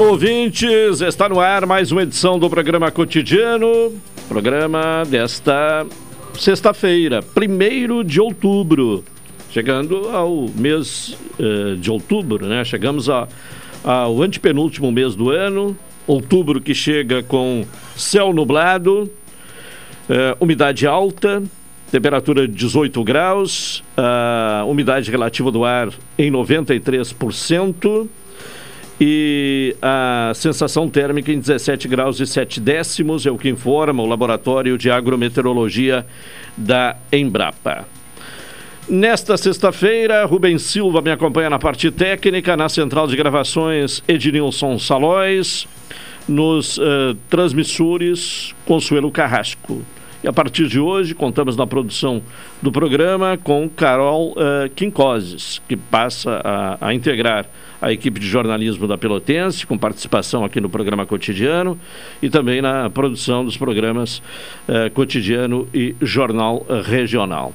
Alô, ouvintes! Está no ar mais uma edição do programa cotidiano. Programa desta sexta-feira, 1 de outubro. Chegando ao mês uh, de outubro, né? Chegamos a, ao antepenúltimo mês do ano. Outubro que chega com céu nublado, uh, umidade alta, temperatura de 18 graus, uh, umidade relativa do ar em 93% e a sensação térmica em 17 graus e 7 décimos, é o que informa o Laboratório de Agrometeorologia da Embrapa. Nesta sexta-feira, Rubens Silva me acompanha na parte técnica, na central de gravações Ednilson Salóis, nos uh, transmissores Consuelo Carrasco. E a partir de hoje, contamos na produção do programa com Carol uh, Quincoses, que passa a, a integrar a equipe de jornalismo da Pelotense, com participação aqui no programa cotidiano e também na produção dos programas eh, cotidiano e jornal regional.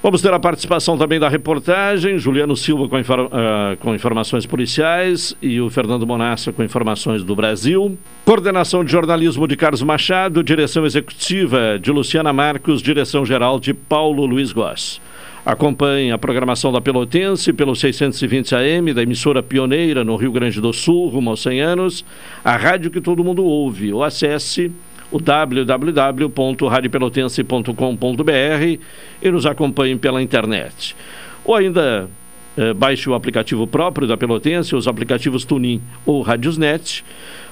Vamos ter a participação também da reportagem, Juliano Silva com, infor uh, com, informações policiais e o Fernando Monassa com informações do Brasil. Coordenação de jornalismo de Carlos Machado, direção executiva de Luciana Marcos, direção geral de Paulo Luiz Goss. Acompanhe a programação da Pelotense pelo 620 AM, da emissora pioneira no Rio Grande do Sul, rumo aos 100 anos, a rádio que todo mundo ouve. Ou acesse o www.radiopelotense.com.br e nos acompanhe pela internet. Ou ainda eh, baixe o aplicativo próprio da Pelotense, os aplicativos Tunin ou Radiosnet,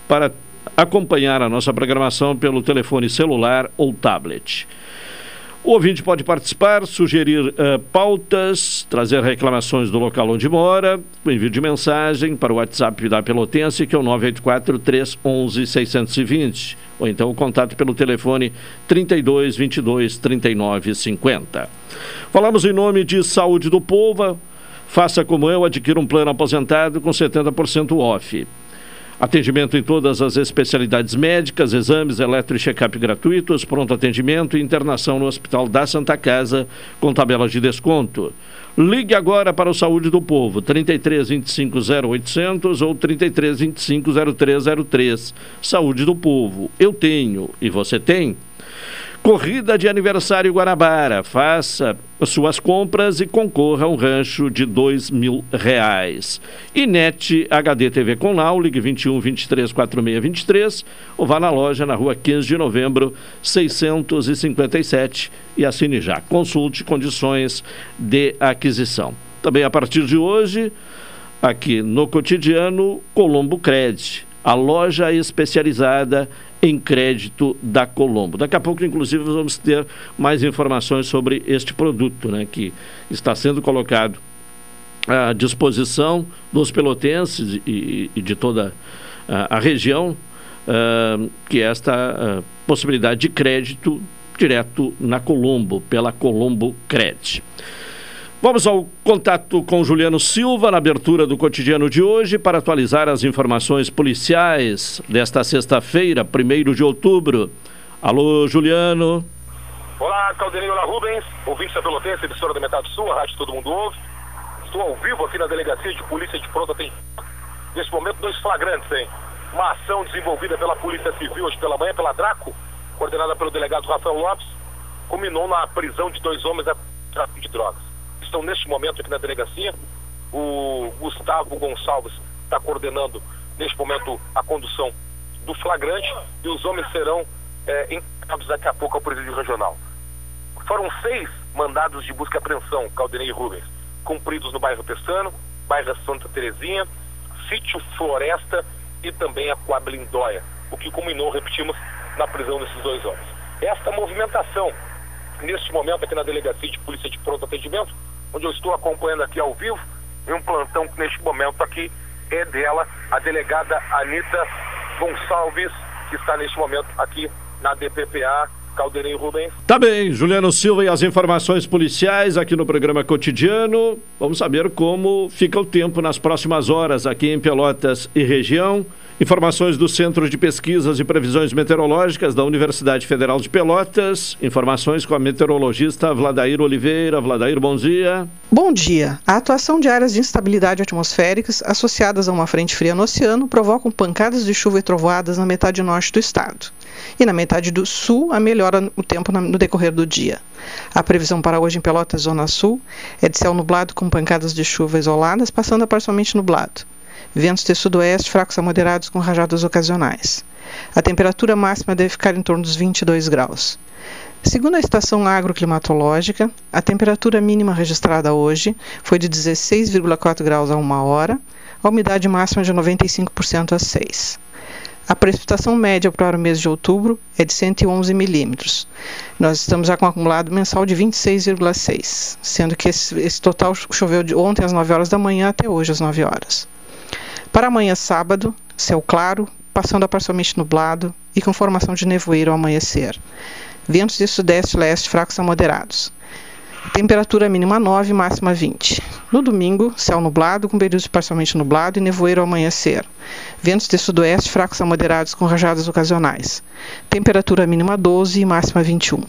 para acompanhar a nossa programação pelo telefone celular ou tablet. O ouvinte pode participar, sugerir uh, pautas, trazer reclamações do local onde mora, envio de mensagem para o WhatsApp da Pelotense, que é o 984 311 620, ou então o contato pelo telefone 32 22 39 50. Falamos em nome de Saúde do Povo. Faça como eu, adquira um plano aposentado com 70% off. Atendimento em todas as especialidades médicas, exames, eletro e check-up gratuitos, pronto atendimento e internação no Hospital da Santa Casa com tabelas de desconto. Ligue agora para o Saúde do Povo, 33 25 0800 ou 33 25 0303. Saúde do Povo. Eu tenho e você tem? Corrida de aniversário Guanabara. Faça suas compras e concorra a um rancho de dois mil reais. E NET HD TV com Lau, ligue 21 23 46 23 ou vá na loja na rua 15 de novembro 657 e assine já. Consulte condições de aquisição. Também a partir de hoje, aqui no cotidiano, Colombo Cred, a loja especializada em crédito da Colombo. Daqui a pouco, inclusive, vamos ter mais informações sobre este produto, né, que está sendo colocado à disposição dos pelotenses e, e de toda a, a região, uh, que é esta uh, possibilidade de crédito direto na Colombo, pela Colombo Cred. Vamos ao contato com Juliano Silva na abertura do cotidiano de hoje para atualizar as informações policiais desta sexta-feira, 1 de outubro. Alô, Juliano. Olá, Caldenei, olá, Rubens, ouvinte da Pelotense, emissora da Metade Sul, a rádio Todo Mundo Ouve. Estou ao vivo aqui na Delegacia de Polícia de Pronto Atendimento. Neste momento, dois flagrantes, hein? Uma ação desenvolvida pela Polícia Civil hoje pela manhã, pela Draco, coordenada pelo delegado Rafael Lopes, culminou na prisão de dois homens a tráfico de drogas. Estão neste momento aqui na delegacia. O Gustavo Gonçalves está coordenando neste momento a condução do flagrante e os homens serão é, encaminhados daqui a pouco ao presídio regional. Foram seis mandados de busca e apreensão, Caldenei e Rubens, cumpridos no bairro Pestano, bairro Santa Terezinha, sítio Floresta e também a Coablindóia, o que culminou, repetimos, na prisão desses dois homens. Esta movimentação, neste momento aqui na Delegacia de Polícia de Pronto Atendimento, onde eu estou acompanhando aqui ao vivo, em um plantão que neste momento aqui é dela, a delegada Anitta Gonçalves, que está neste momento aqui na DPPA Caldeirinho Rubens. Tá bem, Juliano Silva e as informações policiais aqui no programa cotidiano. Vamos saber como fica o tempo nas próximas horas aqui em Pelotas e região. Informações do Centro de Pesquisas e Previsões Meteorológicas da Universidade Federal de Pelotas. Informações com a meteorologista Vladair Oliveira. Vladair, bom dia. Bom dia. A atuação de áreas de instabilidade atmosféricas associadas a uma frente fria no oceano provocam pancadas de chuva e trovoadas na metade norte do estado. E na metade do sul, a melhora o tempo no decorrer do dia. A previsão para hoje em Pelotas, Zona Sul, é de céu nublado com pancadas de chuva isoladas, passando a parcialmente nublado ventos de sudoeste fracos a moderados com rajadas ocasionais. A temperatura máxima deve ficar em torno dos 22 graus. Segundo a estação agroclimatológica, a temperatura mínima registrada hoje foi de 16,4 graus a uma hora, a umidade máxima de 95% a 6. A precipitação média para o mês de outubro é de 111 milímetros. Nós estamos já com um acumulado mensal de 26,6, sendo que esse, esse, total choveu de ontem às 9 horas da manhã até hoje às 9 horas. Para amanhã, sábado, céu claro, passando a parcialmente nublado e com formação de nevoeiro ao amanhecer. Ventos de sudeste e leste fracos a moderados. Temperatura mínima 9, máxima 20. No domingo, céu nublado, com períodos parcialmente nublado e nevoeiro ao amanhecer. Ventos de sudoeste fracos a moderados com rajadas ocasionais. Temperatura mínima 12 e máxima 21.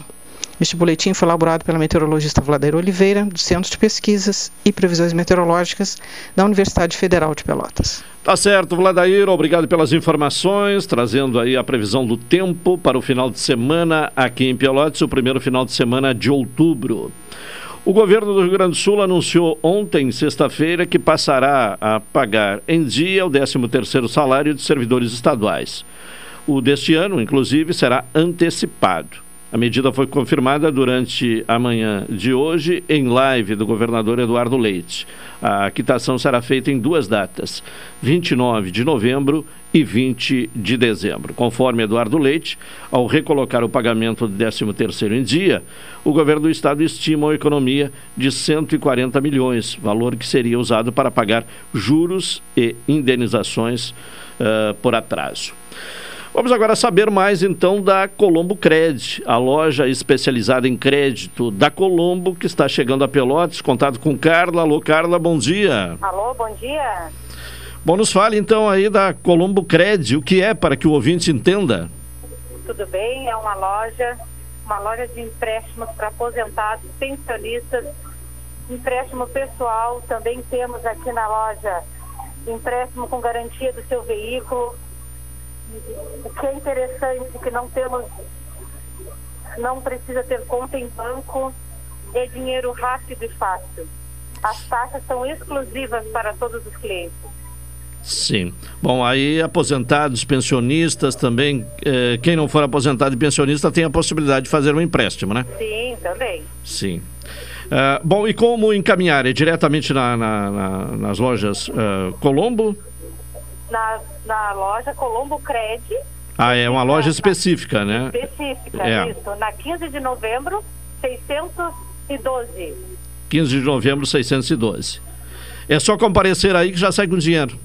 Este boletim foi elaborado pela meteorologista Vladair Oliveira, do Centro de Pesquisas e Previsões Meteorológicas da Universidade Federal de Pelotas. Tá certo, Vladair, obrigado pelas informações, trazendo aí a previsão do tempo para o final de semana aqui em Pelotas, o primeiro final de semana de outubro. O governo do Rio Grande do Sul anunciou ontem, sexta-feira, que passará a pagar em dia o 13º salário de servidores estaduais. O deste ano, inclusive, será antecipado. A medida foi confirmada durante a manhã de hoje em live do governador Eduardo Leite. A quitação será feita em duas datas, 29 de novembro e 20 de dezembro. Conforme Eduardo Leite, ao recolocar o pagamento do 13º em dia, o governo do estado estima uma economia de 140 milhões, valor que seria usado para pagar juros e indenizações uh, por atraso. Vamos agora saber mais então da Colombo Cred, a loja especializada em crédito da Colombo, que está chegando a Pelotas. Contato com Carla. Alô, Carla, bom dia. Alô, bom dia. Bom, nos fale então aí da Colombo Cred, o que é para que o ouvinte entenda? Tudo bem, é uma loja, uma loja de empréstimos para aposentados, pensionistas, empréstimo pessoal. Também temos aqui na loja empréstimo com garantia do seu veículo, o que é interessante é que não temos, não precisa ter conta em banco, é dinheiro rápido e fácil. As taxas são exclusivas para todos os clientes. Sim. Bom, aí aposentados, pensionistas também, eh, quem não for aposentado e pensionista tem a possibilidade de fazer um empréstimo, né? Sim, também. Sim. Uh, bom, e como encaminhar? É diretamente na, na, na, nas lojas uh, Colombo? Na na loja Colombo Cred. Ah, é uma loja específica, né? Específica, é. isso. Na 15 de novembro, 612. 15 de novembro, 612. É só comparecer aí que já sai com dinheiro.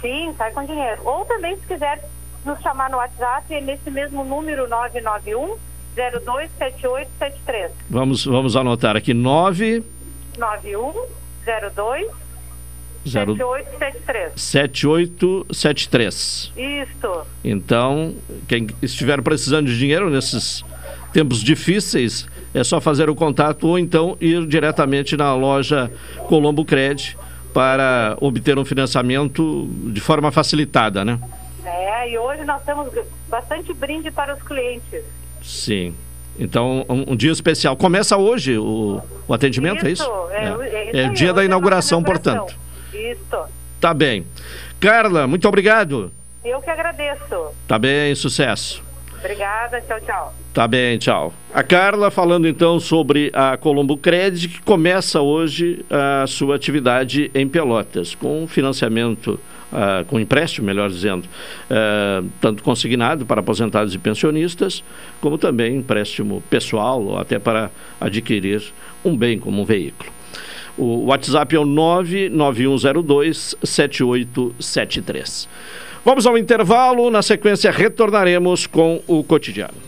Sim, sai com dinheiro. Ou também, se quiser nos chamar no WhatsApp, é nesse mesmo número, 991 027873. Vamos, vamos anotar aqui, 9... 91 0... 7873. 7873. Isso. Então, quem estiver precisando de dinheiro nesses tempos difíceis, é só fazer o contato ou então ir diretamente na loja Colombo Cred para obter um financiamento de forma facilitada, né? É, e hoje nós temos bastante brinde para os clientes. Sim. Então, um, um dia especial. Começa hoje o, o atendimento, é isso, é, é isso? É, é. é, é dia da é inauguração, portanto. Isso. Tá bem. Carla, muito obrigado. Eu que agradeço. Tá bem, sucesso. Obrigada, tchau, tchau. Tá bem, tchau. A Carla falando então sobre a Colombo Credit, que começa hoje a sua atividade em Pelotas, com financiamento, ah, com empréstimo, melhor dizendo, ah, tanto consignado para aposentados e pensionistas, como também empréstimo pessoal, ou até para adquirir um bem como um veículo. O WhatsApp é o 991027873. Vamos ao intervalo, na sequência retornaremos com o cotidiano.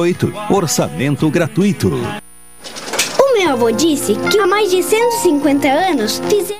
53981612828. Orçamento gratuito. O meu avô disse que há mais de 150 anos fizeram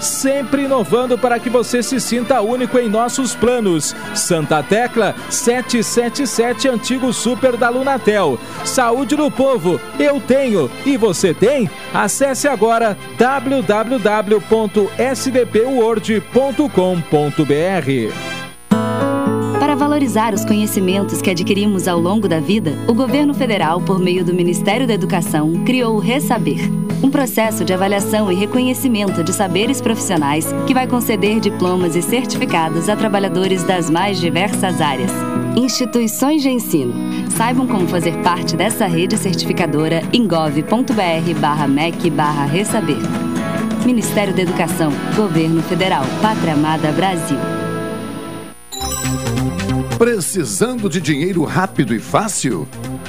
sempre inovando para que você se sinta único em nossos planos. Santa Tecla 777, antigo super da Lunatel. Saúde do Povo, eu tenho e você tem? Acesse agora www.sdpword.com.br. Para valorizar os conhecimentos que adquirimos ao longo da vida, o governo federal, por meio do Ministério da Educação, criou o Resaber Um processo de avaliação e reconhecimento de saberes profissionais que vai conceder diplomas e certificados a trabalhadores das mais diversas áreas. Instituições de ensino. Saibam como fazer parte dessa rede certificadora em gov.br/mec/ressaber. Ministério da Educação, Governo Federal, Pátria Amada Brasil. Precisando de dinheiro rápido e fácil?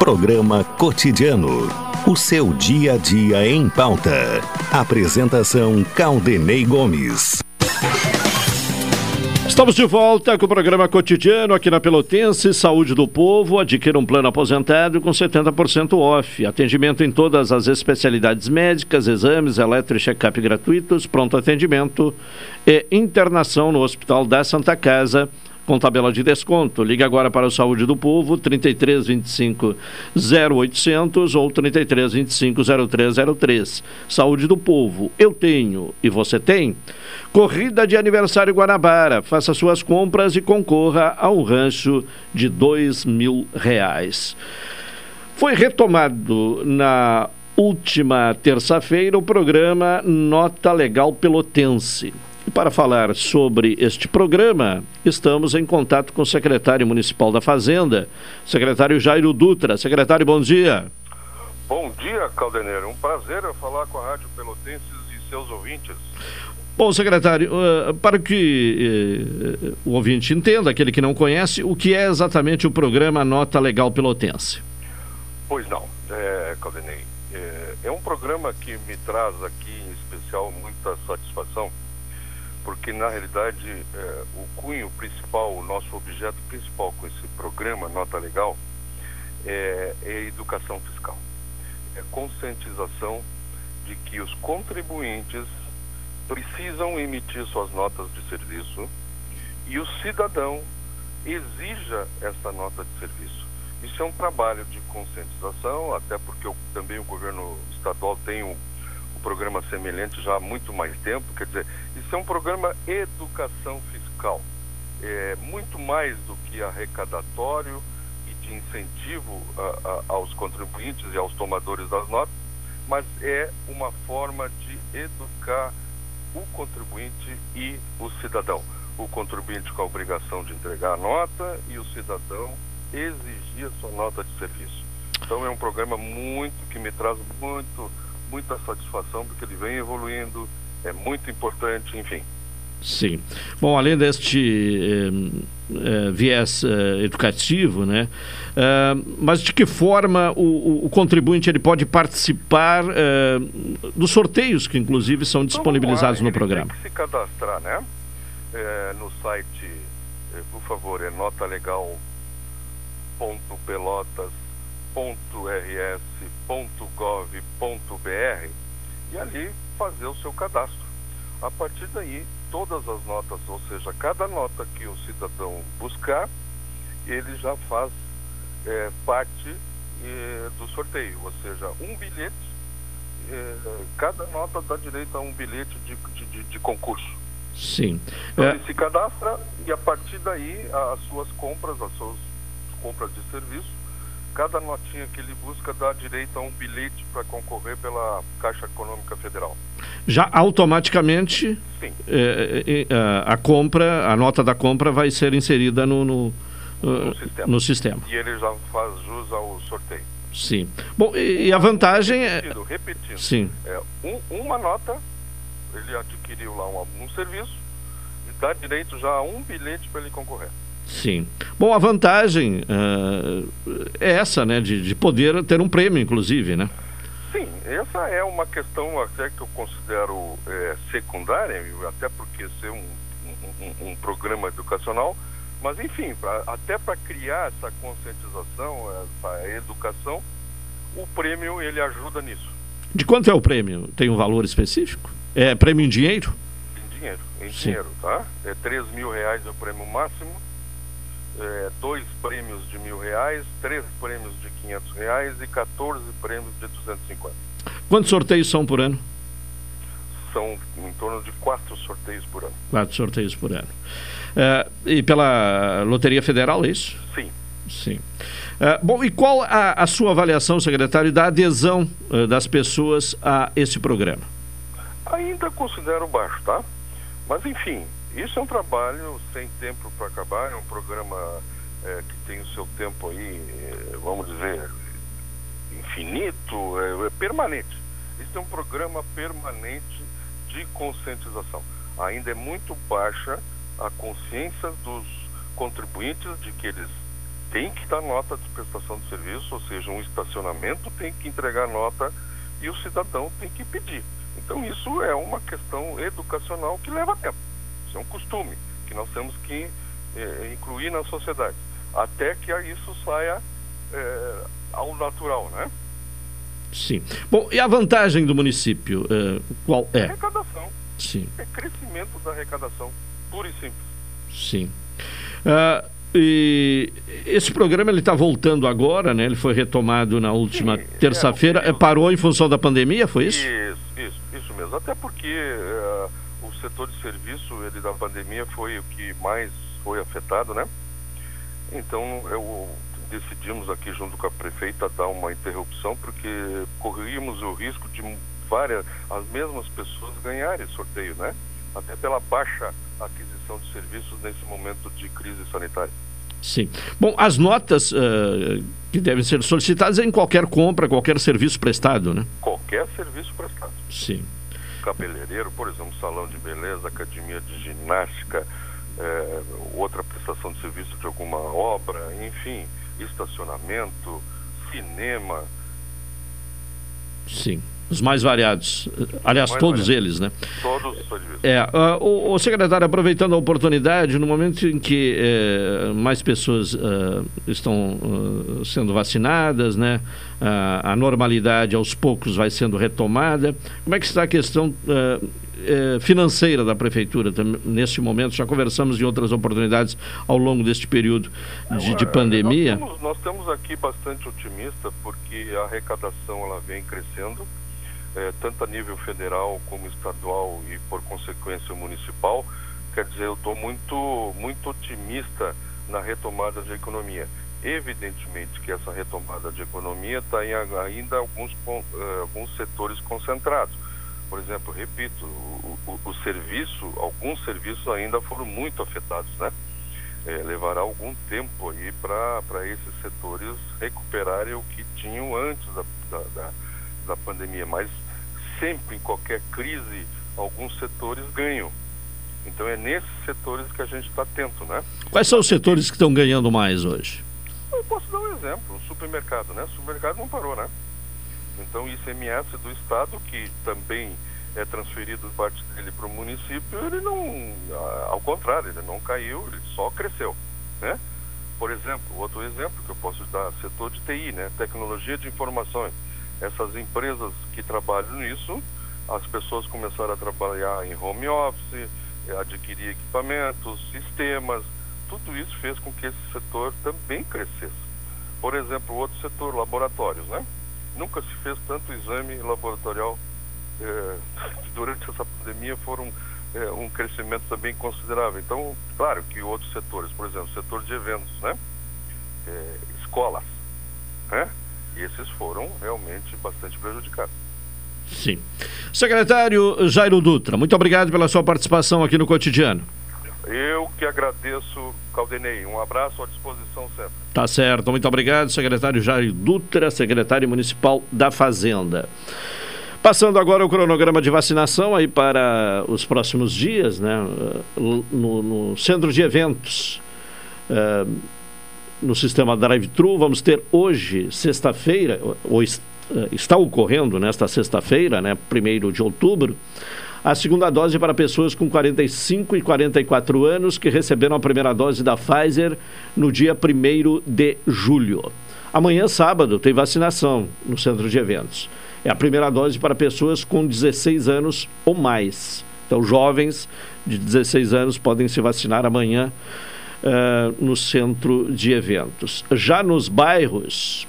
Programa Cotidiano. O seu dia a dia em pauta. Apresentação Caldenei Gomes. Estamos de volta com o programa cotidiano aqui na Pelotense, Saúde do Povo. Adquira um plano aposentado com 70% off. Atendimento em todas as especialidades médicas, exames, eletro e check-up gratuitos, pronto atendimento e internação no Hospital da Santa Casa com tabela de desconto. Ligue agora para o Saúde do Povo, 33 25 0800 ou 33 25 0303. Saúde do Povo, eu tenho e você tem. Corrida de aniversário Guanabara. Faça suas compras e concorra a um rancho de dois mil reais. Foi retomado na última terça-feira o programa Nota Legal Pelotense. E para falar sobre este programa, estamos em contato com o secretário municipal da Fazenda, secretário Jairo Dutra. Secretário, bom dia. Bom dia, Caldeneiro. Um prazer falar com a Rádio Pelotenses e seus ouvintes. Bom, secretário, uh, para que uh, o ouvinte entenda, aquele que não conhece, o que é exatamente o programa Nota Legal Pelotense? Pois não, é, Caldenei. É, é um programa que me traz aqui, em especial, muita satisfação porque na realidade é, o cunho principal, o nosso objeto principal com esse programa Nota Legal é, é educação fiscal. É conscientização de que os contribuintes precisam emitir suas notas de serviço e o cidadão exija essa nota de serviço. Isso é um trabalho de conscientização, até porque também o governo estadual tem um, programa semelhante já há muito mais tempo, quer dizer, isso é um programa educação fiscal. É muito mais do que arrecadatório e de incentivo a, a, aos contribuintes e aos tomadores das notas, mas é uma forma de educar o contribuinte e o cidadão. O contribuinte com a obrigação de entregar a nota e o cidadão exigir a sua nota de serviço. Então é um programa muito que me traz muito muita satisfação porque ele vem evoluindo, é muito importante, enfim. Sim. Bom, além deste eh, eh, viés eh, educativo, né? mas de que forma o, o, contribuinte ele pode participar dos sorteios que inclusive são disponibilizados no programa? Tem que se cadastrar, né? no site, por favor, é notalegal.pelotas.rs.gov.br e ali fazer o seu cadastro. A partir daí, todas as notas, ou seja, cada nota que o cidadão buscar, ele já faz é, parte é, do sorteio, ou seja, um bilhete, é, cada nota dá direito a um bilhete de, de, de, de concurso. Sim. Então, ele se cadastra e a partir daí as suas compras, as suas compras de serviço, cada notinha que ele busca dá direito a um bilhete para concorrer pela Caixa Econômica Federal. Já automaticamente é, é, a compra, a nota da compra vai ser inserida no, no, no, sistema. no sistema. E ele já faz jus ao sorteio. Sim. Bom, e, e a vantagem repetindo, é. Repetindo, Sim. É, um, uma nota, ele adquiriu lá um, um serviço e dá direito já a um bilhete para ele concorrer. Sim. Bom, a vantagem uh, é essa, né? De, de poder ter um prêmio, inclusive, né? Sim, essa é uma questão até que eu considero é, secundária, até porque ser um, um, um programa educacional, mas enfim, pra, até para criar essa conscientização, essa educação, o prêmio ele ajuda nisso. De quanto é o prêmio? Tem um valor específico? É prêmio em dinheiro? Em dinheiro, em Sim. dinheiro, tá? É 3 mil reais o prêmio máximo, é, dois prêmios de mil reais, três prêmios de 500 reais e 14 prêmios de 250. Quantos sorteios são por ano? São em torno de quatro sorteios por ano. Quatro sorteios por ano. É, e pela Loteria Federal, é isso? Sim. Sim. Uh, bom, e qual a, a, sua avaliação, secretário, da adesão uh, das pessoas a esse programa? Ainda considero baixo, tá? Mas, enfim, isso é um trabalho sem tempo para acabar, é um programa é, que tem o seu tempo aí, é, vamos dizer, infinito, é, é permanente. Isso é um programa permanente de conscientização. Ainda é muito baixa a consciência dos contribuintes de que eles têm que dar nota de prestação de serviço, ou seja, um estacionamento tem que entregar nota e o cidadão tem que pedir. Então isso é uma questão educacional que leva tempo. Isso é um costume que nós temos que é, incluir na sociedade, até que isso saia é, ao natural, né? Sim. Bom, e a vantagem do município, uh, qual é? Arrecadação. Sim. É crescimento da arrecadação, puro e simples. Sim. Uh, e esse programa ele está voltando agora, né? Ele foi retomado na última terça-feira. É, parou em função da pandemia, foi isso? Isso, isso, isso mesmo. Até porque uh, setor de serviço ele da pandemia foi o que mais foi afetado, né? Então eu decidimos aqui junto com a prefeita dar uma interrupção porque corríamos o risco de várias as mesmas pessoas ganharem sorteio, né? Até pela baixa aquisição de serviços nesse momento de crise sanitária. Sim. Bom, as notas uh, que devem ser solicitadas é em qualquer compra, qualquer serviço prestado, né? Qualquer serviço prestado. Sim. Cabeleireiro, por exemplo, salão de beleza, academia de ginástica, é, outra prestação de serviço de alguma obra, enfim, estacionamento, cinema. Sim. Os mais variados. Aliás, mais todos variados. eles, né? Todos. É, uh, o, o, secretário, aproveitando a oportunidade, no momento em que uh, mais pessoas uh, estão sendo vacinadas, né? a normalidade aos poucos vai sendo retomada. Como é que está a questão financeira da prefeitura nesse momento? Já conversamos em outras oportunidades ao longo deste período de, de pandemia. Nós estamos, nós estamos aqui bastante otimistas porque a arrecadação ela vem crescendo é, tanto a nível federal como estadual e por consequência municipal. Quer dizer, eu estou muito, muito otimista na retomada da economia. Evidentemente que essa retomada de economia está em ainda alguns, uh, alguns setores concentrados. Por exemplo, repito, o, o, o, serviço, alguns serviços ainda foram muito afetados, né? É, levará algum tempo aí para esses setores recuperarem o que tinham antes da, da, da da pandemia, mas sempre em qualquer crise alguns setores ganham. Então é nesses setores que a gente está atento, né? Quais são os setores que estão ganhando mais hoje? Eu posso dar um exemplo, o supermercado, né? O supermercado não parou, né? Então o ICMS do Estado, que também é transferido parte dele para o município, ele não, ao contrário, ele não caiu, ele só cresceu, né? Por exemplo, outro exemplo que eu posso dar, setor de TI, né? Tecnologia de informações essas empresas que trabalham nisso, as pessoas começaram a trabalhar em home office, eh, adquirir equipamentos, sistemas, tudo isso fez com que esse setor também crescesse. Por exemplo, outro setor, laboratórios, né? Nunca se fez tanto exame laboratorial eh, durante essa pandemia, foram eh, um crescimento também considerável. Então, claro que outros setores, por exemplo, setor de eventos, né? Escolas, né? Esses foram realmente bastante prejudicados. Sim. Secretário Jairo Dutra, muito obrigado pela sua participação aqui no cotidiano. Eu que agradeço, Caldenei. Um abraço à disposição sempre. Tá certo, muito obrigado, secretário Jairo Dutra, secretário municipal da Fazenda. Passando agora o cronograma de vacinação aí para os próximos dias, né? No, no centro de eventos. Uh, no sistema drive-thru. Vamos ter hoje, sexta-feira, ou eh, está ocorrendo nesta sexta-feira, né, 1 de outubro, a segunda dose para pessoas com 45 e 44 anos que receberam a primeira dose da Pfizer no dia 1 de julho. Amanhã, sábado, tem vacinação no centro de eventos. É a primeira dose para pessoas com 16 anos ou mais. Então, jovens de 16 anos podem se vacinar amanhã uh, no centro de eventos. Já nos bairros,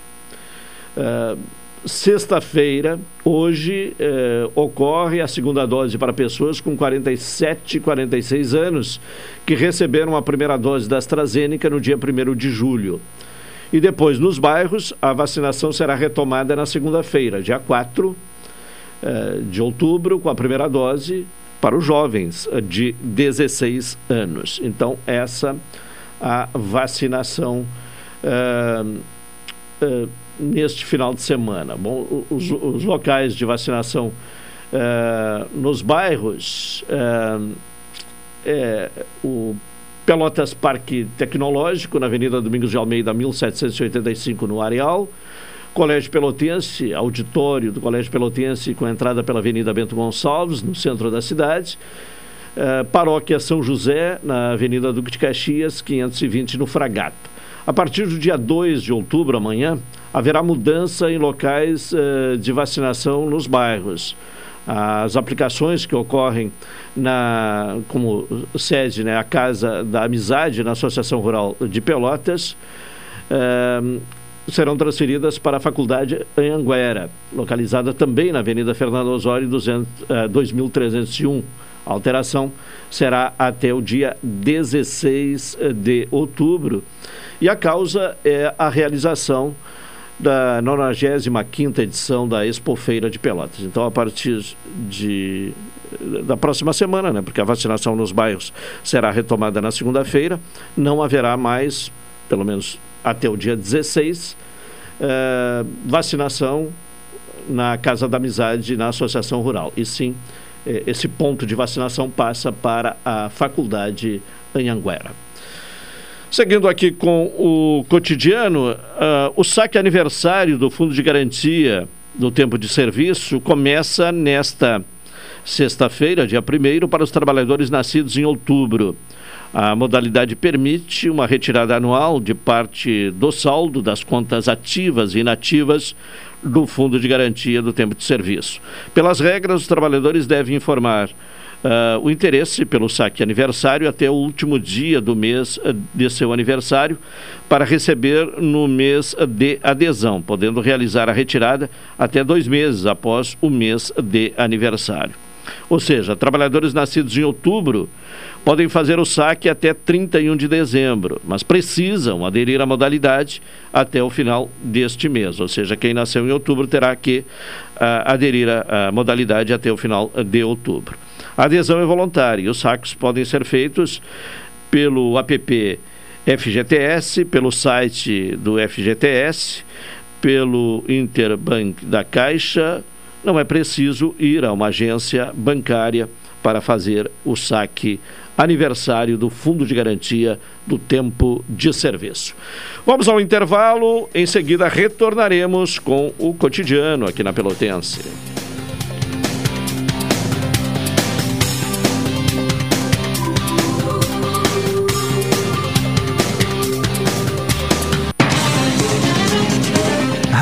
uh, sexta-feira, hoje, uh, ocorre a segunda dose para pessoas com 47 e 46 anos que receberam a primeira dose da AstraZeneca no dia 1 de julho. E depois, nos bairros, a vacinação será retomada na segunda-feira, dia 4 de outubro, com a primeira dose para os jovens de 16 anos. Então, essa a vacinação uh, uh, neste final de semana. Bom, os, os locais de vacinação uh, nos bairros, é o Pelotas Parque Tecnológico, na Avenida Domingos de Almeida, 1785, no Areal. Colégio Pelotense, auditório do Colégio Pelotense com entrada pela Avenida Bento Gonçalves, no centro da cidade. Uh, Paróquia São José, na Avenida Duque de Caxias, 520, no Fragata. A partir do dia 2 de outubro, amanhã, haverá mudança em locais uh, de vacinação nos bairros. As aplicações que ocorrem na, como sede, né, a Casa da Amizade, na Associação Rural de Pelotas, uh, serão transferidas para a Faculdade Anhanguera, localizada também na Avenida Fernando Osório 200, uh, 2301. A alteração será até o dia 16 de outubro. E a causa é a realização da 95ª edição da Expofeira de Pelotas. Então, a partir de, da próxima semana, né, porque a vacinação nos bairros será retomada na segunda-feira, não haverá mais, pelo menos até o dia 16, eh, vacinação na Casa da Amizade, na Associação Rural. E sim, esse ponto de vacinação passa para a Faculdade Anhanguera. Seguindo aqui com o cotidiano, uh, o saque aniversário do Fundo de Garantia do Tempo de Serviço começa nesta sexta-feira, dia 1 para os trabalhadores nascidos em outubro. A modalidade permite uma retirada anual de parte do saldo das contas ativas e inativas do Fundo de Garantia do Tempo de Serviço. Pelas regras, os trabalhadores devem informar uh, o interesse pelo saque aniversário até o último dia do mês uh, de seu aniversário para receber no mês de adesão, podendo realizar a retirada até dois meses após o mês de aniversário. Ou seja, trabalhadores nascidos em outubro podem fazer o saque até 31 de dezembro, mas precisam aderir à modalidade até o final deste mês. Ou seja, quem nasceu em outubro terá que uh, aderir à, modalidade até o final de outubro. A adesão é voluntária e os saques podem ser feitos pelo app FGTS, pelo site do FGTS, pelo Interbank da Caixa. Não é preciso ir a uma agência bancária para fazer o saque aniversário do Fundo de Garantia do Tempo de Serviço. Vamos ao intervalo, em seguida retornaremos com o cotidiano aqui na Pelotense.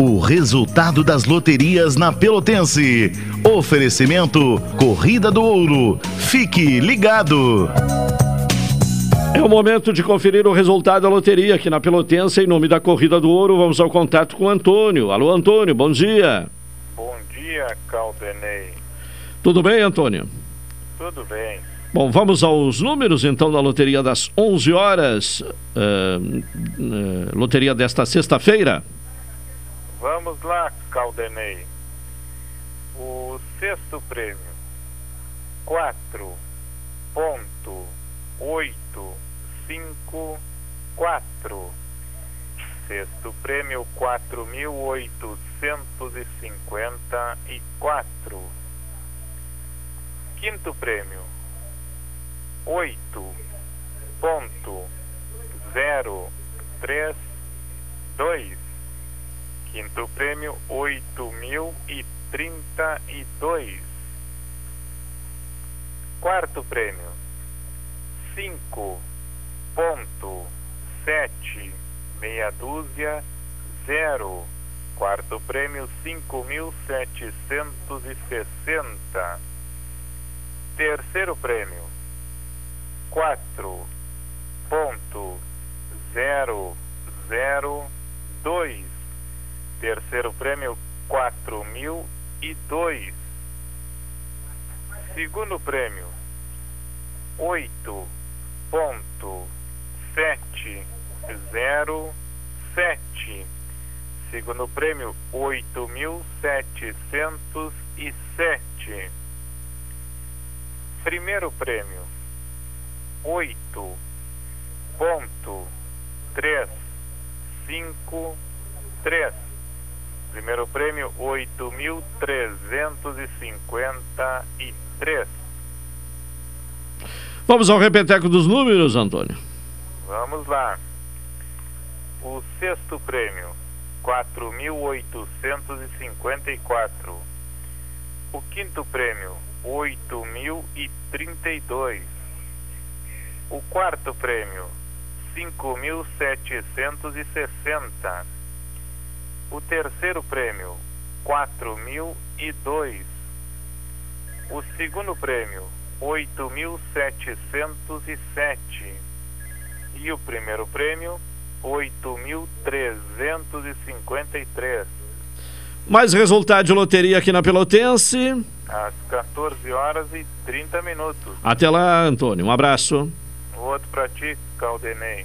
O resultado das loterias na Pelotense. Oferecimento Corrida do Ouro. Fique ligado. É o momento de conferir o resultado da loteria aqui na Pelotense. Em nome da Corrida do Ouro, vamos ao contato com o Antônio. Alô, Antônio, bom dia. Bom dia, Caldenei. Tudo bem, Antônio? Tudo bem. Bom, vamos aos números então da loteria das 11 horas. Uh, uh, loteria desta sexta-feira. Vamos lá, Caldenei. O sexto prêmio, 4.854. Sexto prêmio, 4.854. Quinto prêmio, 8.032. Quinto prêmio, oito mil e trinta e dois. Quarto prêmio, cinco ponto sete meia dúzia zero. Quarto prêmio, cinco mil setecentos e sessenta. Terceiro prêmio, quatro ponto zero zero dois. Terceiro prêmio, 4.002. Segundo prêmio, 8.707. Segundo prêmio, 8.707. Primeiro prêmio, 8.353. Primeiro prêmio, oito mil trezentos e cinquenta e três. Vamos ao repeteco dos números, Antônio. Vamos lá. O sexto prêmio, 4.854. O quinto prêmio, 8.032. O quarto prêmio, 5.760. O terceiro prêmio, 4.002. O segundo prêmio, 8.707. E o primeiro prêmio, 8.353. Mais resultado de loteria aqui na Pelotense. Às 14 horas e 30 minutos. Até lá, Antônio. Um abraço. Outro para ti, Caldenei.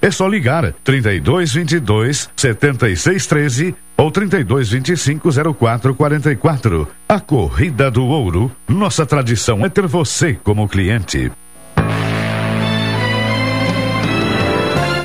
é só ligar 3222 7613 ou 3225 0444. A Corrida do Ouro. Nossa tradição é ter você como cliente.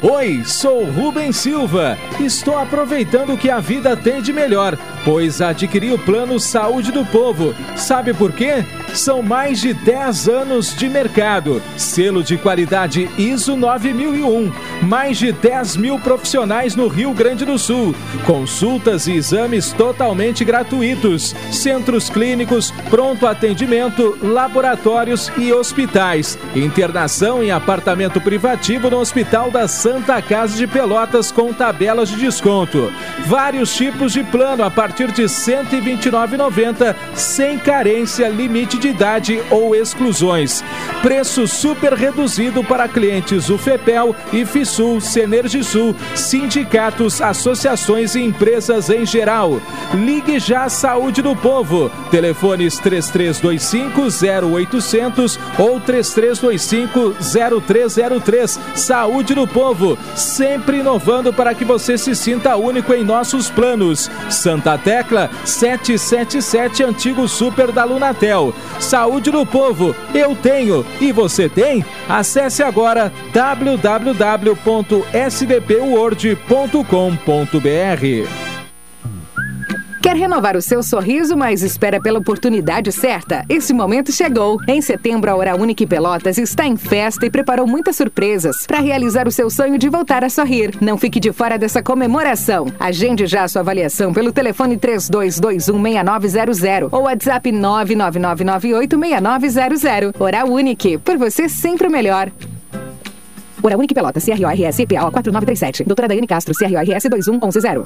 Oi, sou Rubem Silva. Estou aproveitando o que a vida tem de melhor, pois adquiri o plano Saúde do Povo. Sabe por quê? São mais de 10 anos de mercado, selo de qualidade ISO 9001, mais de 10 mil profissionais no Rio Grande do Sul, consultas e exames totalmente gratuitos, centros clínicos, pronto atendimento, laboratórios e hospitais, internação em apartamento privativo no Hospital da Santa Casa de Pelotas com tabelas de desconto. Vários tipos de plano a partir de R$ 129,90, sem carência, limite de idade ou exclusões. Preço super reduzido para clientes UFEPEL, IFISUL, Senergisul, sindicatos, associações e empresas em geral. Ligue já Saúde do Povo. Telefones 3325 0800 ou 3325 0303. Saúde do Povo, sempre inovando para que você se sinta único em nossos planos. Santa Tecla 777 Antigo Super da Lunatel. Saúde do Povo, eu tenho e você tem? Acesse agora www.sdpword.com.br. Quer renovar o seu sorriso, mas espera pela oportunidade certa? Esse momento chegou. Em setembro, a Hora Única Pelotas está em festa e preparou muitas surpresas para realizar o seu sonho de voltar a sorrir. Não fique de fora dessa comemoração. Agende já a sua avaliação pelo telefone 32216900 ou WhatsApp 999986900. Hora Única, por você sempre o melhor. Hora Única Pelotas, CRORS PA 4937. Doutora Daiane Castro, CRORS 21110.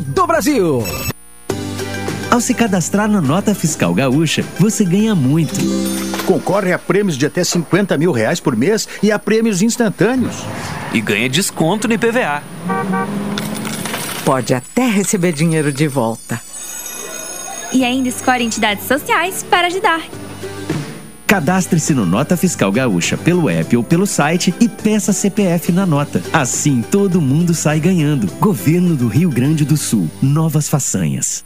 do Brasil. Ao se cadastrar na Nota Fiscal Gaúcha, você ganha muito. Concorre a prêmios de até 50 mil reais por mês e a prêmios instantâneos. E ganha desconto no IPVA. Pode até receber dinheiro de volta. E ainda escolhe entidades sociais para ajudar. Cadastre-se no Nota Fiscal Gaúcha pelo app ou pelo site e peça CPF na nota. Assim todo mundo sai ganhando. Governo do Rio Grande do Sul. Novas façanhas.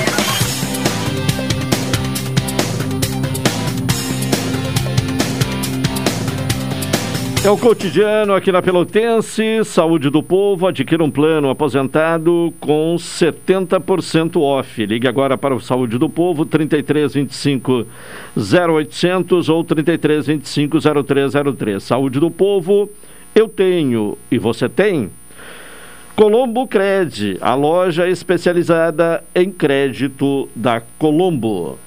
É o cotidiano aqui na Pelotense, Saúde do Povo, adquira um plano aposentado com 70% off. Ligue agora para o Saúde do Povo, 3325 0800 ou 3325 0303. Saúde do Povo, eu tenho e você tem? Colombo Cred, a loja especializada em crédito da Colombo.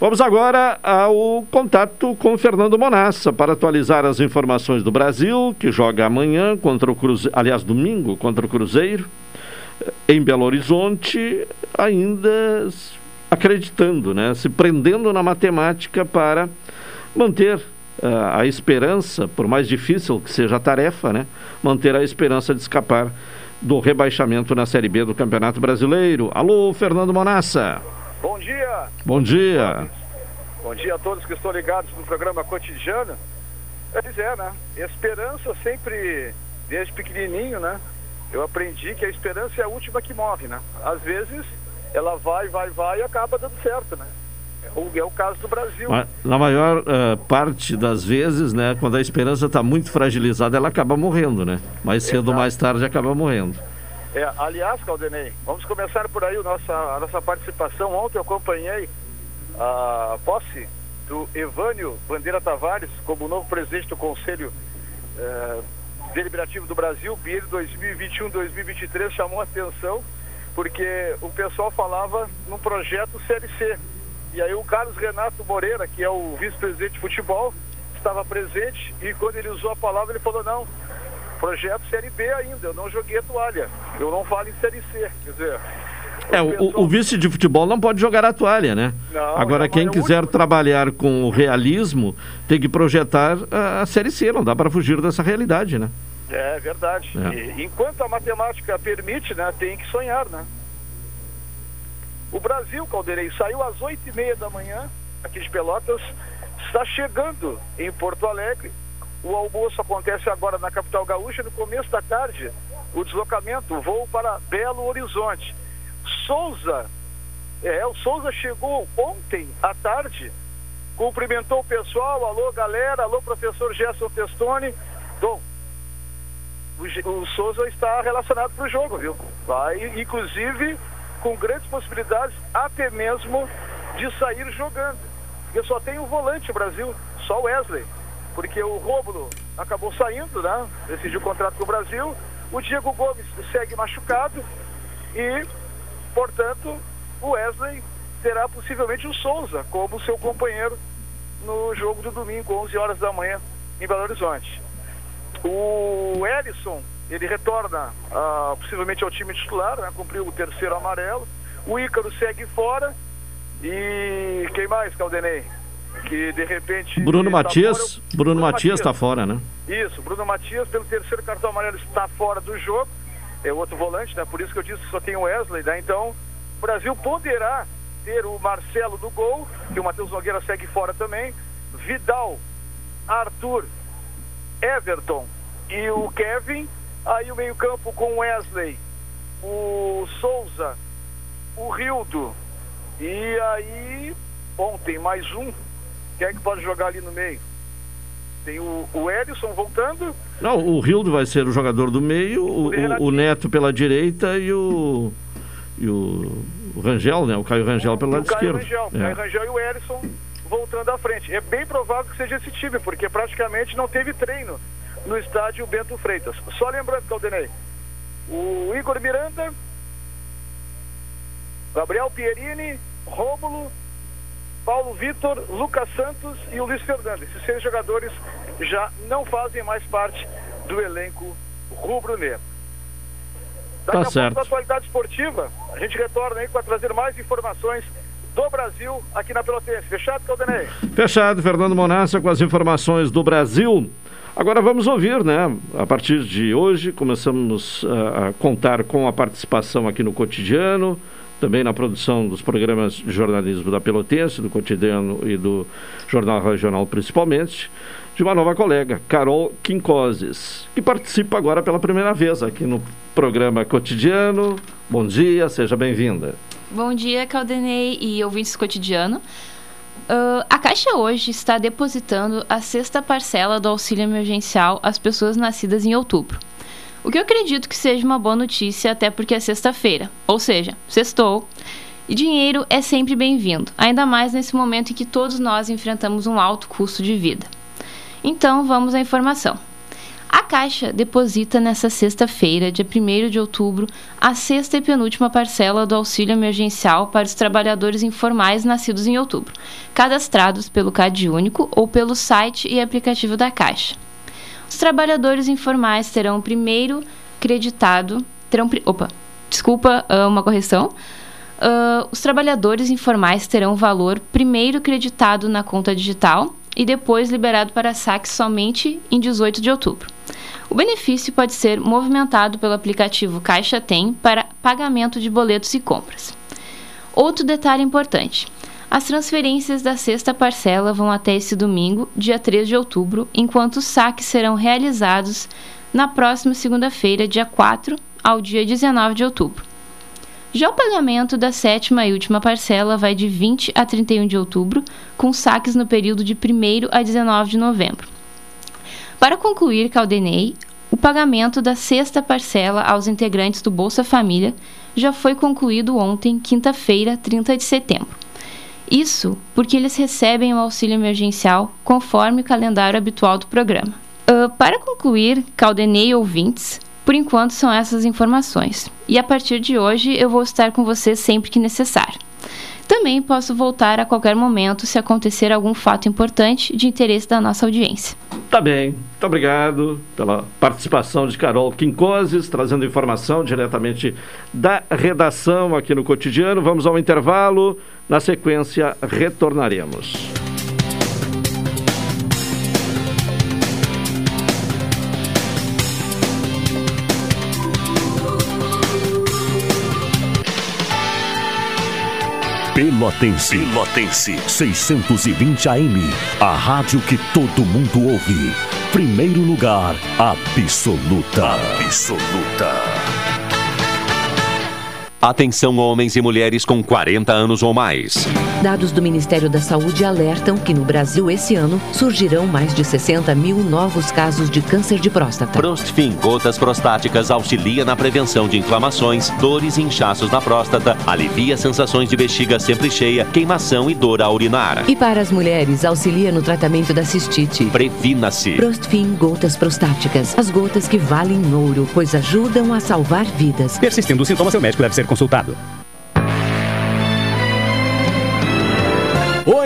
Vamos agora ao contato com Fernando Monassa para atualizar as informações do Brasil, que joga amanhã contra o Cruzeiro, aliás, domingo contra o Cruzeiro, em Belo Horizonte, ainda acreditando, né, se prendendo na matemática para manter uh, a esperança, por mais difícil que seja a tarefa, né, manter a esperança de escapar do rebaixamento na Série B do Campeonato Brasileiro. Alô, Fernando Monassa. Bom dia. Bom dia. Bom dia a todos que estão ligados no programa cotidiano. Pois é, né? Esperança sempre, desde pequenininho, né? Eu aprendi que a esperança é a última que morre, né? Às vezes ela vai, vai, vai e acaba dando certo, né? É o, caso do Brasil. Na maior uh, parte das vezes, né? Quando a esperança está muito fragilizada, ela acaba morrendo, né? Mais cedo ou mais tarde acaba morrendo. É, aliás, Caldenei, vamos começar por aí nossa, a nossa participação. Ontem eu acompanhei a posse do Evânio Bandeira Tavares como novo presidente do Conselho eh, Deliberativo do Brasil, BIR 2021-2023, chamou a atenção porque o pessoal falava num projeto Série C. E aí o Carlos Renato Moreira, que é o vice-presidente de futebol, estava presente e quando ele usou a palavra, ele falou, não, projeto Série B ainda, eu não joguei a toalha, eu não falo em Série C, quer dizer... É, o, o, vice de futebol não pode jogar a toalha, né? Não, Agora, quem é quiser único. trabalhar com o realismo tem que projetar a, a Série C, não dá para fugir dessa realidade, né? É verdade. É. E, enquanto a matemática permite, né, tem que sonhar, né? O Brasil, Caldeirei, saiu às oito e meia da manhã, aqui de Pelotas, está chegando em Porto Alegre, o almoço acontece agora na capital gaúcha. No começo da tarde, o deslocamento, o voo para Belo Horizonte. Souza, é, o Souza chegou ontem à tarde, cumprimentou o pessoal, alô galera, alô professor Gerson Testoni. Dom, o, o Souza está relacionado para o jogo, viu? Vai, inclusive, com grandes possibilidades, até mesmo de sair jogando. Porque só tem o volante Brasil, só o Wesley porque o Rômulo acabou saindo, né? Decidiu o contrato com o Brasil. O Diego Gomes segue machucado e, portanto, o Wesley terá possivelmente o Souza como seu companheiro no jogo do domingo, 11 horas da manhã, em Belo Horizonte. O Ellison, ele retorna uh, possivelmente ao time titular, né? cumpriu o terceiro amarelo. O Ícaro segue fora. E quem mais, Caldenei? Que de repente. Bruno Matias. Fora, Bruno, Bruno Matias está fora, né? Isso, Bruno Matias, pelo terceiro cartão amarelo, está fora do jogo. É outro volante, né? Por isso que eu disse que só tem o Wesley, né? Então, o Brasil poderá ter o Marcelo do gol, que o Matheus Nogueira segue fora também. Vidal, Arthur, Everton e o Kevin. Aí o meio-campo com Wesley o Souza, o Rildo. E aí, ontem, mais um. Quem é que pode jogar ali no meio? Tem o, o Edson voltando. Não, o Rildo vai ser o jogador do meio, o, o, o Neto pela direita e o. E o, Rangel, né? O Caio Rangel pelo lado o Caio esquerdo. Rangel, É. Caio Rangel e o Edson voltando à frente. É bem provável que seja esse time, porque praticamente não teve treino no estádio Bento Freitas. Só lembrando, Caldenei, o Igor Miranda, Gabriel Pierini, Rômulo, Paulo Vitor, Lucas Santos e o Luiz Fernando. Esses seis jogadores já não fazem mais parte do elenco rubro-negro. Daqui Tá a certo. pouco, na atualidade esportiva, a gente retorna aí para trazer mais informações do Brasil aqui na Pelotense. Fechado, Caldenei? Fechado, Fernando Monassa com as informações do Brasil. Agora vamos ouvir, né? A partir de hoje começamos ah, a contar com a participação aqui no cotidiano, também na produção dos programas de jornalismo da Pelotense, do cotidiano e do Jornal Regional principalmente, de uma nova colega, Carol Quincoses, que participa agora pela primeira vez aqui no programa cotidiano. Bom dia, seja bem-vinda. Bom dia, Caldenei e ouvintes do cotidiano. Ah, a Caixa hoje está depositando a sexta parcela do auxílio emergencial às pessoas nascidas em outubro. O que eu acredito que seja uma boa notícia, até porque é sexta-feira, ou seja, sextou. E dinheiro é sempre bem-vindo, ainda mais nesse momento em que todos nós enfrentamos um alto custo de vida. Então, vamos à informação. A Caixa deposita nesta sexta-feira, dia 1 de outubro, a sexta e penúltima parcela do auxílio emergencial para os trabalhadores informais nascidos em outubro, cadastrados pelo CAD Único ou pelo site e aplicativo da Caixa. Os trabalhadores informais terão primeiro creditado. Terão, opa, desculpa, ah, uma correção. Ah, os trabalhadores informais terão o valor primeiro creditado na conta digital e depois liberado para saque somente em 18 de outubro. O benefício pode ser movimentado pelo aplicativo Caixa Tem para pagamento de boletos e compras. Outro detalhe importante: as transferências da sexta parcela vão até esse domingo, dia 3 de outubro, enquanto os saques serão realizados na próxima segunda-feira, dia 4 ao dia 19 de outubro. Já o pagamento da sétima e última parcela vai de 20 a 31 de outubro, com saques no período de 1 a 19 de novembro. Para concluir, Caldenei, o pagamento da sexta parcela aos integrantes do Bolsa Família já foi concluído ontem, quinta-feira, 30 de setembro. Isso porque eles recebem o auxílio emergencial conforme o calendário habitual do programa. Ah, para concluir, Caldenei ouvintes, por enquanto são essas informações. E a partir de hoje eu vou estar com vocês sempre que necessário. Também posso voltar a qualquer momento se acontecer algum fato importante de interesse da nossa audiência. Tá bem, muito obrigado pela participação de Carol Quincoses, trazendo informação diretamente da redação aqui no cotidiano. Vamos ao intervalo, na sequência retornaremos. Pelotense. Pelotense. 620 AM. A rádio que todo mundo ouve. Primeiro lugar, absoluta. Absoluta. Atenção homens e mulheres com 40 anos ou mais. Dados do Ministério da Saúde alertam que no Brasil esse ano surgirão mais de 60 mil novos casos de câncer de próstata. Prostfin Gotas Prostáticas auxilia na prevenção de inflamações, dores e inchaços na próstata, alivia sensações de bexiga sempre cheia, queimação e dor ao urinar. E para as mulheres, auxilia no tratamento da cistite. Previna-se. Prostfin Gotas Prostáticas. As gotas que valem ouro, pois ajudam a salvar vidas. Persistindo os sintomas, seu médico deve ser consultado.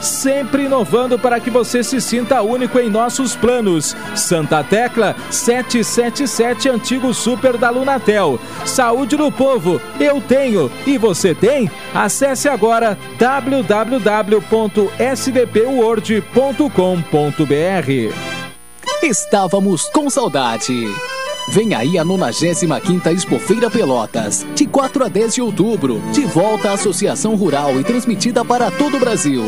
sempre inovando para que você se sinta único em nossos planos. Santa Tecla 777 Antigo Super da Lunatel. Saúde do Povo, eu tenho e você tem? Acesse agora www.sdpword.com.br. Estávamos com saudade. Vem aí a 95ª Expofeira Pelotas, de 4 a 10 de outubro, de volta à Associação Rural e transmitida para todo o Brasil.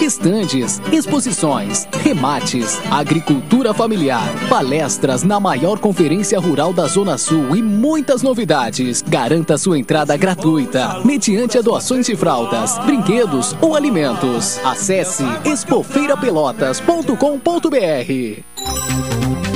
Estandes, exposições, remates, agricultura familiar, palestras na maior conferência rural da Zona Sul e muitas novidades. Garanta sua entrada gratuita, mediante doações de fraldas, brinquedos ou alimentos. Acesse expofeirapelotas.com.br.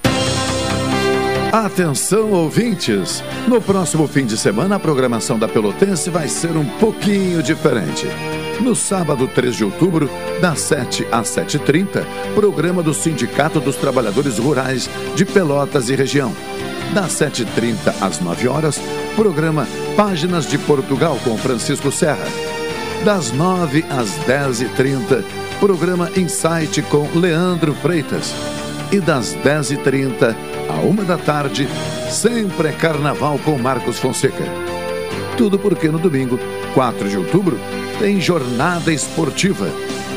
Atenção, ouvintes! No próximo fim de semana, a programação da Pelotense vai ser um pouquinho diferente. No sábado, 3 de outubro, das 7 às 7h30, programa do Sindicato dos Trabalhadores Rurais de Pelotas e região. Das 7h30 às 9 horas, programa Páginas de Portugal com Francisco Serra. Das 9 às 10h30, programa Insight com Leandro Freitas. E das 10h30 à 1 da tarde, sempre é carnaval com Marcos Fonseca. Tudo porque no domingo, 4 de outubro, tem jornada esportiva.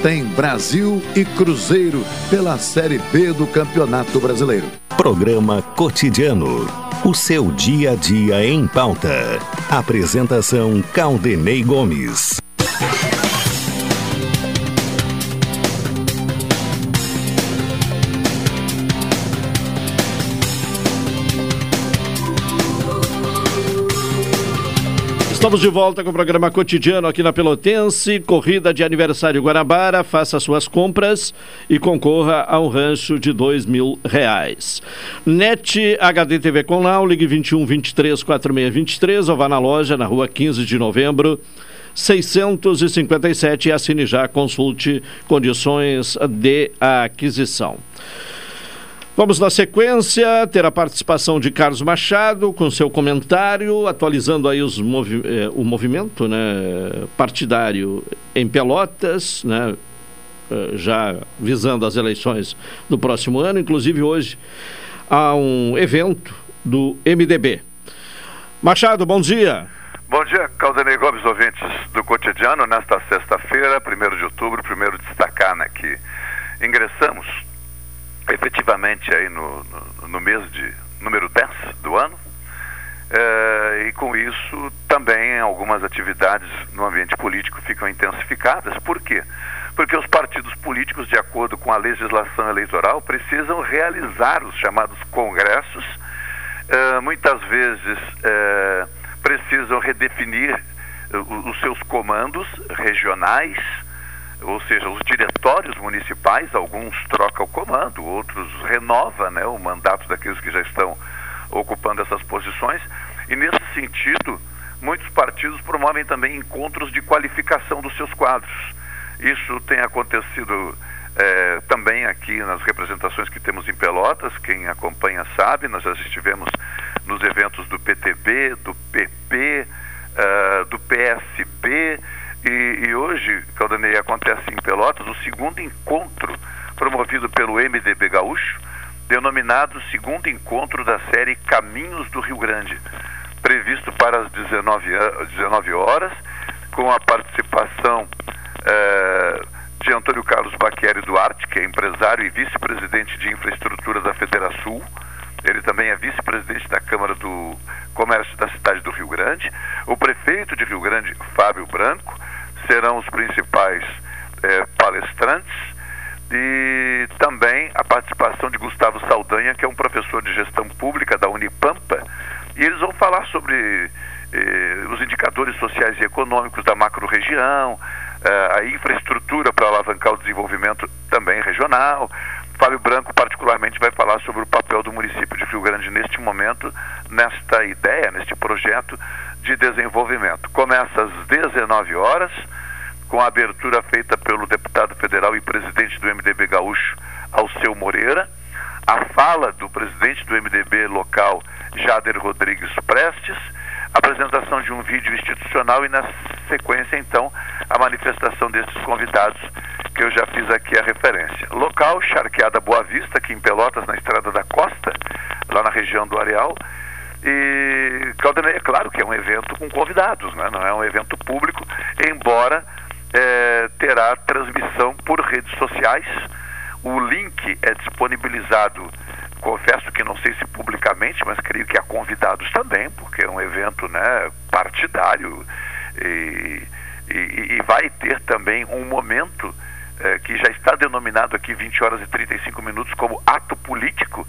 Tem Brasil e Cruzeiro pela Série B do Campeonato Brasileiro. Programa Cotidiano. O seu dia a dia em pauta. Apresentação Caldenei Gomes. Estamos de volta com o programa cotidiano aqui na Pelotense. Corrida de aniversário Guarabara. Faça suas compras e concorra a um rancho de dois mil reais. NET HD TV com Lau, ligue 21 23 46 23 ou vá na loja na rua 15 de novembro. 657 e assine já, consulte condições de aquisição. Vamos na sequência ter a participação de Carlos Machado com seu comentário, atualizando aí os movi eh, o movimento né, partidário em Pelotas, né, eh, já visando as eleições do próximo ano. Inclusive hoje há um evento do MDB. Machado, bom dia. Bom dia, Caldanei Gomes, ouvintes do cotidiano. Nesta sexta-feira, 1 de outubro, primeiro destacar né, que ingressamos efetivamente aí no, no, no, mês de número 10 do ano. É, e com isso também algumas atividades no ambiente político ficam intensificadas. Por quê? Porque os partidos políticos, de acordo com a legislação eleitoral, precisam realizar os chamados congressos, é, muitas vezes é, precisam redefinir os seus comandos regionais, ou seja, os diretórios municipais, alguns trocam o comando, outros renova né, o mandato daqueles que já estão ocupando essas posições. E nesse sentido, muitos partidos promovem também encontros de qualificação dos seus quadros. Isso tem acontecido é, também aqui nas representações que temos em Pelotas, quem acompanha sabe, nós já estivemos nos eventos do PTB, do PP, uh, eh, do PSB e, e hoje, Caldanei, acontece em Pelotas o segundo encontro promovido pelo MDB Gaúcho, denominado segundo encontro da série Caminhos do Rio Grande, previsto para as 19, 19 horas, com a participação eh, de Antônio Carlos Baqueri Duarte, que é empresário e vice-presidente de infraestrutura da Federação. Ele também é vice-presidente da Câmara do Comércio da cidade do Rio Grande. O prefeito de Rio Grande, Fábio Branco, serão os principais eh, palestrantes. E também a participação de Gustavo Saldanha, que é um professor de gestão pública da Unipampa. E eles vão falar sobre eh, os indicadores sociais e econômicos da macro-região, eh, a infraestrutura para alavancar o desenvolvimento também regional. Fábio Branco, particularmente, vai falar sobre o papel do município de Rio Grande neste momento, nesta ideia, neste projeto de desenvolvimento. Começa às 19 horas, com a abertura feita pelo deputado federal e presidente do MDB Gaúcho, Alceu Moreira. A fala do presidente do MDB local, Jader Rodrigues Prestes apresentação de um vídeo institucional e, na sequência, então, a manifestação desses convidados que eu já fiz aqui a referência. Local, Charqueada Boa Vista, aqui em Pelotas, na Estrada da Costa, lá na região do Areal. E, Caldenei, é claro que é um evento com convidados, né? não é um evento público, embora é, terá transmissão por redes sociais. O link é disponibilizado confesso que não sei se publicamente, mas creio que há convidados também, porque é um evento né, partidário e, e, e vai ter também um momento eh, que já está denominado aqui 20 horas e 35 minutos como ato político.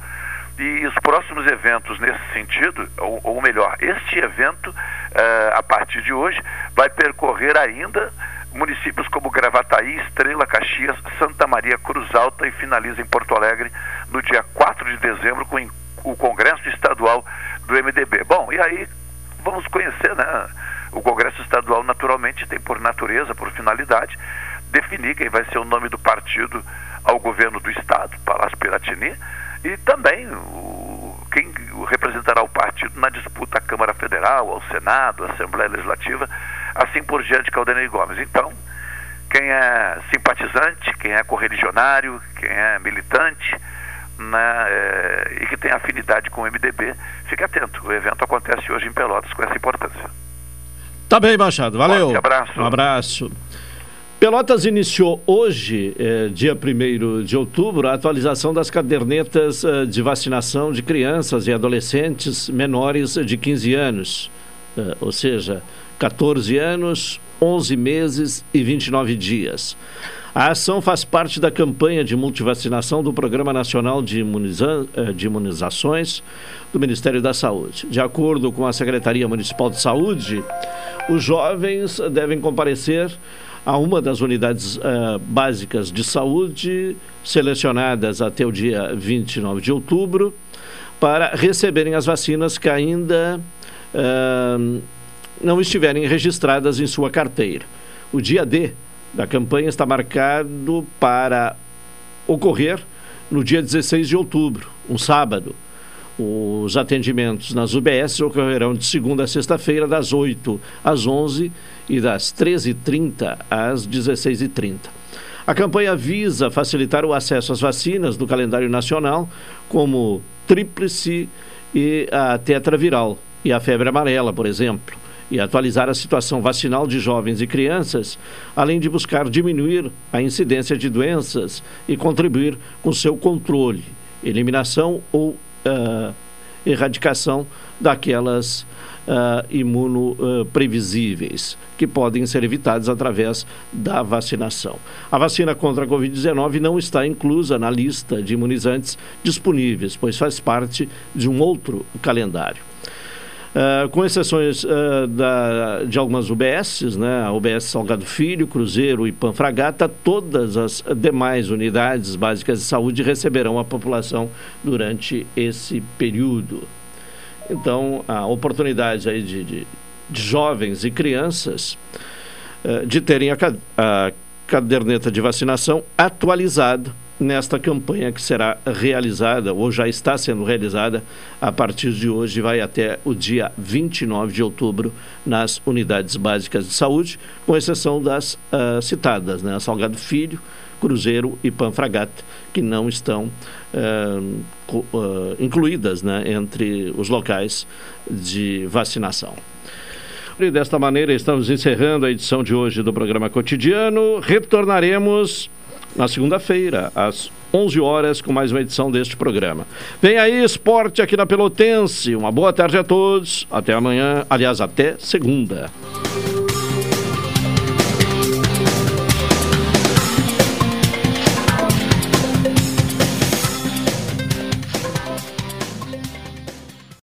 E os próximos eventos nesse sentido, ou, ou melhor, este evento, eh, a partir de hoje, vai percorrer ainda municípios como Gravataí, Estrela, Caxias, Santa Maria, Cruz Alta e finaliza em Porto Alegre no dia 4 de dezembro com o Congresso Estadual do MDB. Bom, e aí vamos conhecer, né? O Congresso Estadual naturalmente tem por natureza, por finalidade, definir quem vai ser o nome do partido ao governo do Estado, Palácio Piratini, e também o, quem representará o partido na disputa à Câmara Federal, ao Senado, à Assembleia Legislativa assim por diante, Caldenei Gomes. Então, quem é simpatizante, quem é correligionário, quem é militante né, é, e que tem afinidade com o MDB, fique atento. O evento acontece hoje em Pelotas com essa importância. Tá bem, Machado. Valeu. Um abraço. Um abraço. Pelotas iniciou hoje, eh, dia 1 de outubro, a atualização das cadernetas eh, de vacinação de crianças e adolescentes menores de 15 anos. Eh, ou seja, 14 anos, 11 meses e 29 dias. A ação faz parte da campanha de multivacinação do Programa Nacional de, Imuniza eh, de Imunizações do Ministério da Saúde. De acordo com a Secretaria Municipal de Saúde, os jovens devem comparecer a uma das unidades uh, básicas de saúde selecionadas até o dia 29 de outubro para receberem as vacinas que ainda uh, não estiverem registradas em sua carteira. O dia D da campanha está marcado para ocorrer no dia 16 de outubro, um sábado. Os atendimentos nas UBS ocorrerão de segunda a sexta-feira, das 8 às 11 e das 13h30 às 16h30. A campanha visa facilitar o acesso às vacinas do calendário nacional, como tríplice e a tetraviral e a febre amarela, por exemplo e atualizar a situação vacinal de jovens e crianças, além de buscar diminuir a incidência de doenças e contribuir com seu controle, eliminação ou uh, erradicação daquelas uh, imunoprevisíveis, uh, que podem ser evitadas através da vacinação. A vacina contra a Covid-19 não está inclusa na lista de imunizantes disponíveis, pois faz parte de um outro calendário. Uh, com exceções uh, da, de algumas UBSs, né, a UBS Salgado Filho, Cruzeiro e Panfragata, todas as demais unidades básicas de saúde receberão a população durante esse período. Então, a oportunidade aí de, de, de jovens e crianças uh, de terem a, a caderneta de vacinação atualizada nesta campanha que será realizada ou já está sendo realizada a partir de hoje vai até o dia 29 de outubro nas unidades básicas de saúde, com exceção das uh, citadas, né, Salgado Filho, Cruzeiro e Panfragata, que não estão uh, uh, incluídas né, entre os locais de vacinação. E desta maneira estamos encerrando a edição de hoje do programa cotidiano. Retornaremos na segunda-feira, às 11 horas, com mais uma edição deste programa. Vem aí, esporte aqui na Pelotense. Uma boa tarde a todos. Até amanhã, aliás, até segunda.